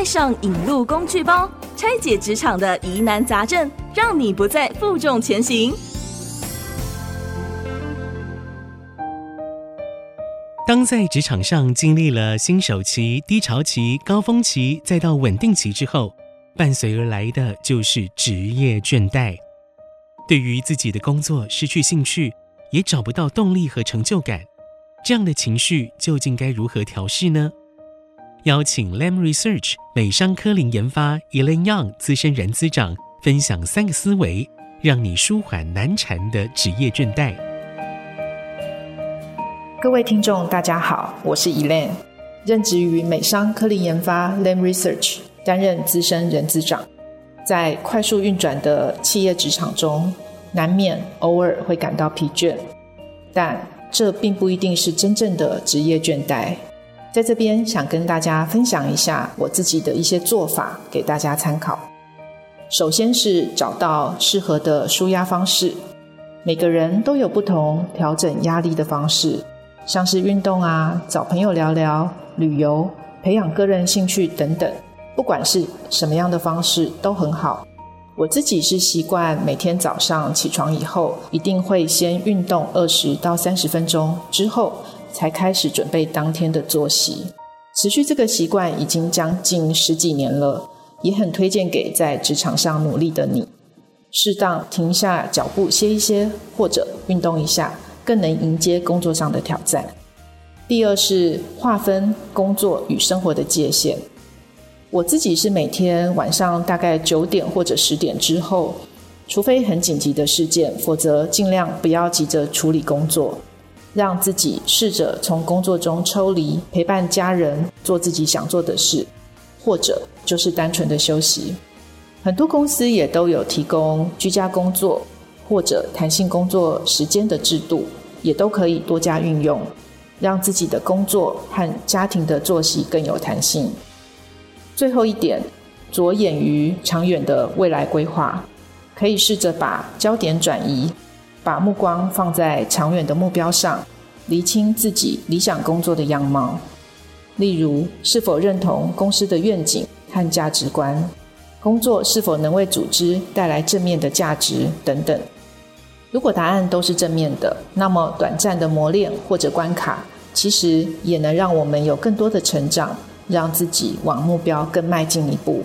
带上引路工具包，拆解职场的疑难杂症，让你不再负重前行。当在职场上经历了新手期、低潮期、高峰期，再到稳定期之后，伴随而来的就是职业倦怠。对于自己的工作失去兴趣，也找不到动力和成就感，这样的情绪究竟该如何调试呢？邀请 Lam Research 美商科林研发 Elaine Young 资深人资长分享三个思维，让你舒缓难缠的职业倦怠。各位听众，大家好，我是 Elaine，任职于美商科林研发 Lam Research，担任资深人资长。在快速运转的企业职场中，难免偶尔会感到疲倦，但这并不一定是真正的职业倦怠。在这边想跟大家分享一下我自己的一些做法，给大家参考。首先是找到适合的舒压方式，每个人都有不同调整压力的方式，像是运动啊、找朋友聊聊、旅游、培养个人兴趣等等。不管是什么样的方式都很好。我自己是习惯每天早上起床以后，一定会先运动二十到三十分钟，之后才开始准备当天的作息。持续这个习惯已经将近十几年了，也很推荐给在职场上努力的你。适当停下脚步歇一歇，或者运动一下，更能迎接工作上的挑战。第二是划分工作与生活的界限。我自己是每天晚上大概九点或者十点之后，除非很紧急的事件，否则尽量不要急着处理工作，让自己试着从工作中抽离，陪伴家人，做自己想做的事，或者就是单纯的休息。很多公司也都有提供居家工作或者弹性工作时间的制度，也都可以多加运用，让自己的工作和家庭的作息更有弹性。最后一点，着眼于长远的未来规划，可以试着把焦点转移，把目光放在长远的目标上，厘清自己理想工作的样貌。例如，是否认同公司的愿景和价值观，工作是否能为组织带来正面的价值等等。如果答案都是正面的，那么短暂的磨练或者关卡，其实也能让我们有更多的成长。让自己往目标更迈进一步。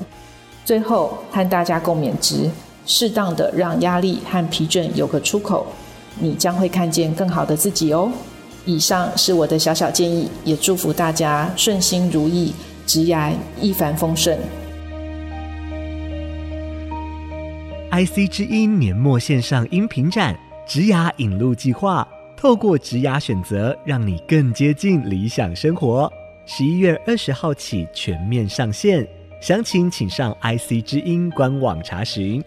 最后，和大家共勉之，适当的让压力和疲倦有个出口，你将会看见更好的自己哦。以上是我的小小建议，也祝福大家顺心如意，职涯一帆风顺。IC 之音年末线上音频展《植牙引路计划》，透过植牙选择，让你更接近理想生活。十一月二十号起全面上线，详情请上 IC 之音官网查询。